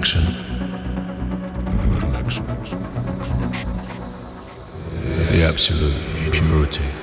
connection. The absolute purity.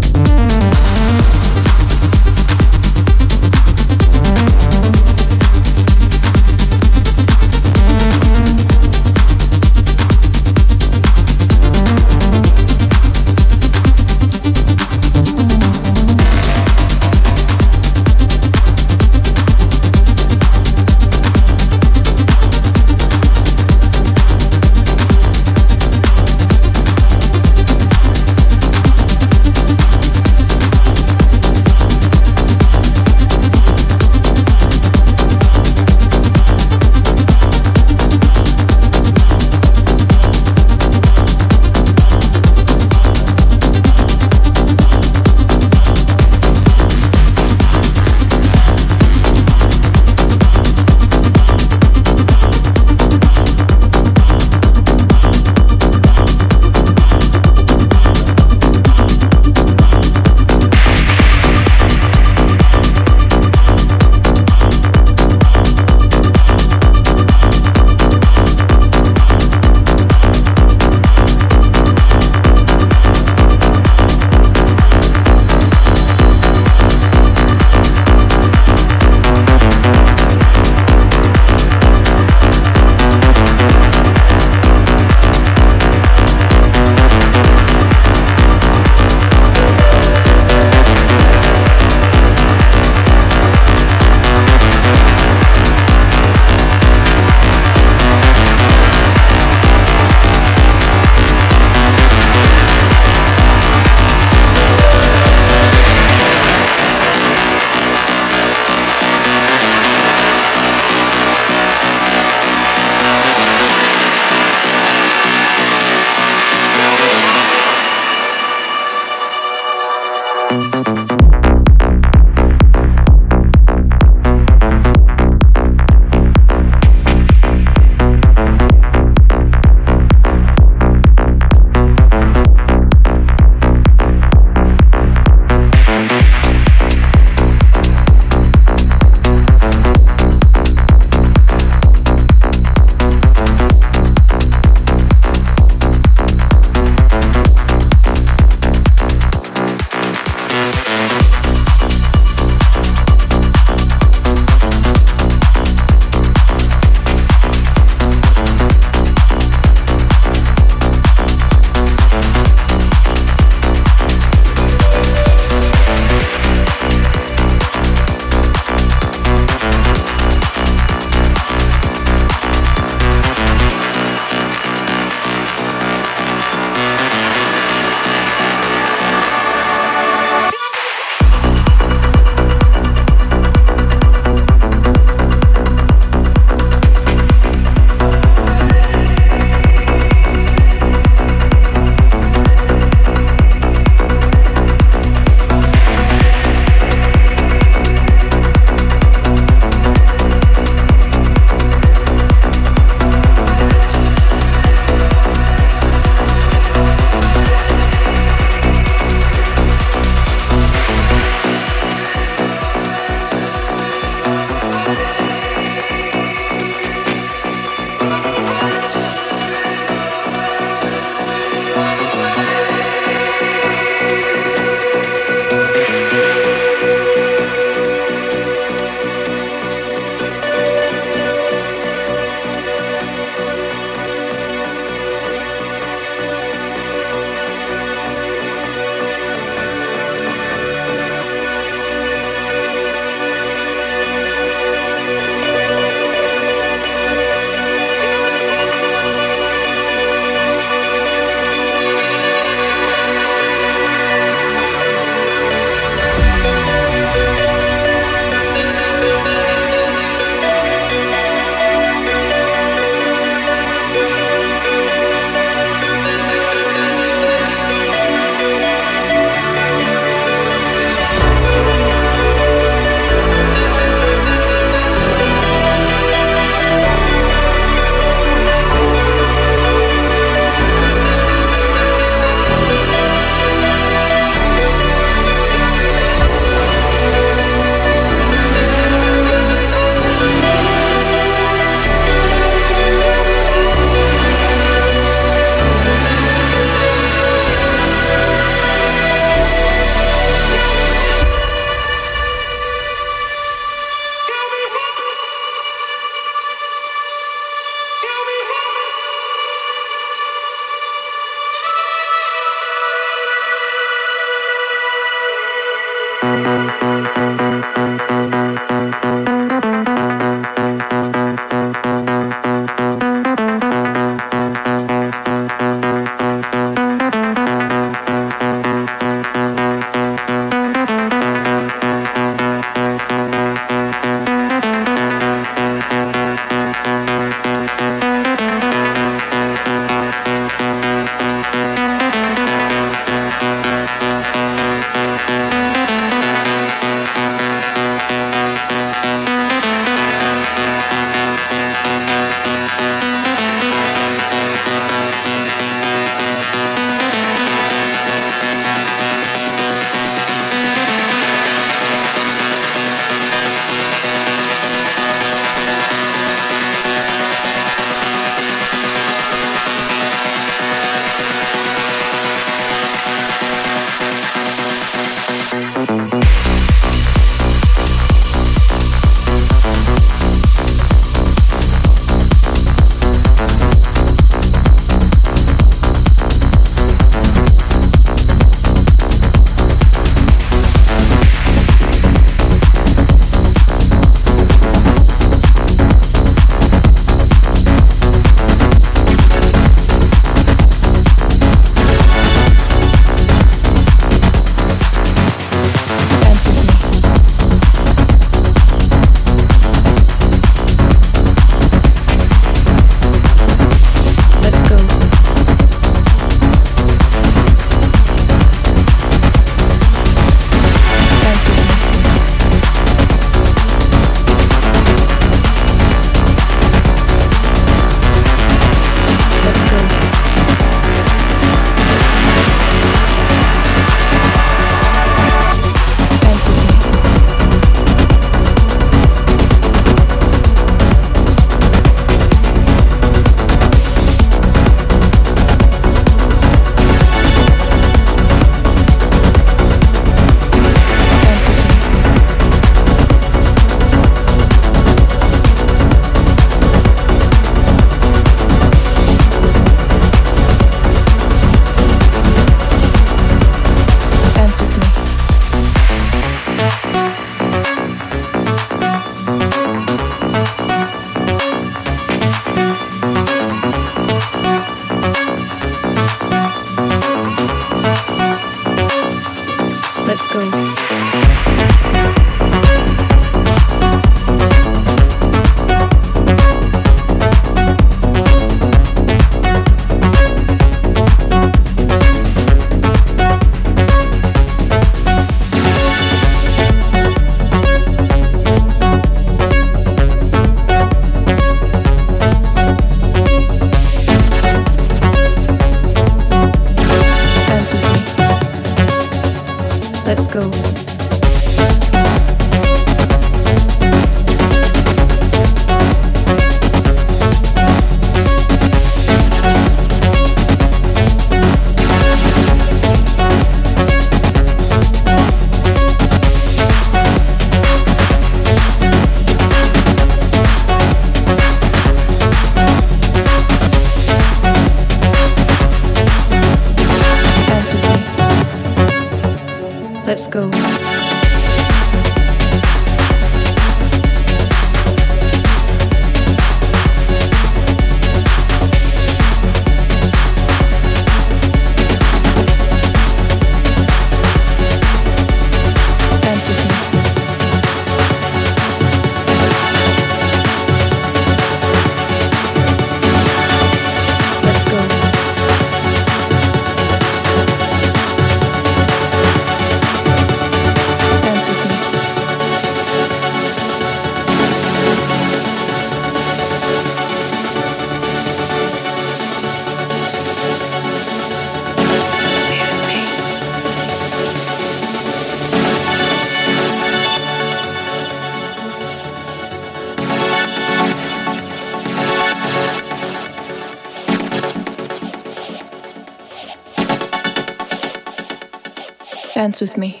Dance with me.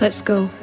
Let's go.